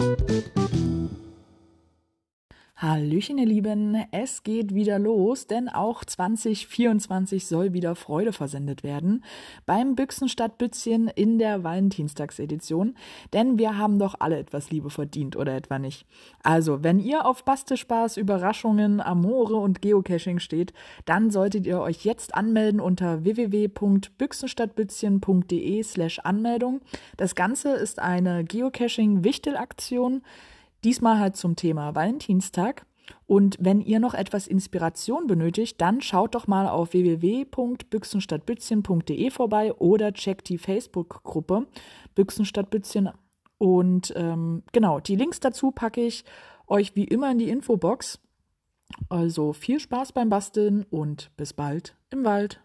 Thank you. Hallöchen, ihr Lieben, es geht wieder los, denn auch 2024 soll wieder Freude versendet werden beim Büchsenstadt-Bützchen in der Valentinstagsedition, denn wir haben doch alle etwas Liebe verdient, oder etwa nicht? Also, wenn ihr auf Bastelspaß, Überraschungen, Amore und Geocaching steht, dann solltet ihr euch jetzt anmelden unter www.büchsenstadtbützchen.de slash Anmeldung. Das Ganze ist eine Geocaching-Wichtelaktion, Diesmal halt zum Thema Valentinstag. Und wenn ihr noch etwas Inspiration benötigt, dann schaut doch mal auf www.büchsenstadtbützchen.de vorbei oder checkt die Facebook-Gruppe Büchsenstadtbützchen. Und ähm, genau, die Links dazu packe ich euch wie immer in die Infobox. Also viel Spaß beim Basteln und bis bald im Wald.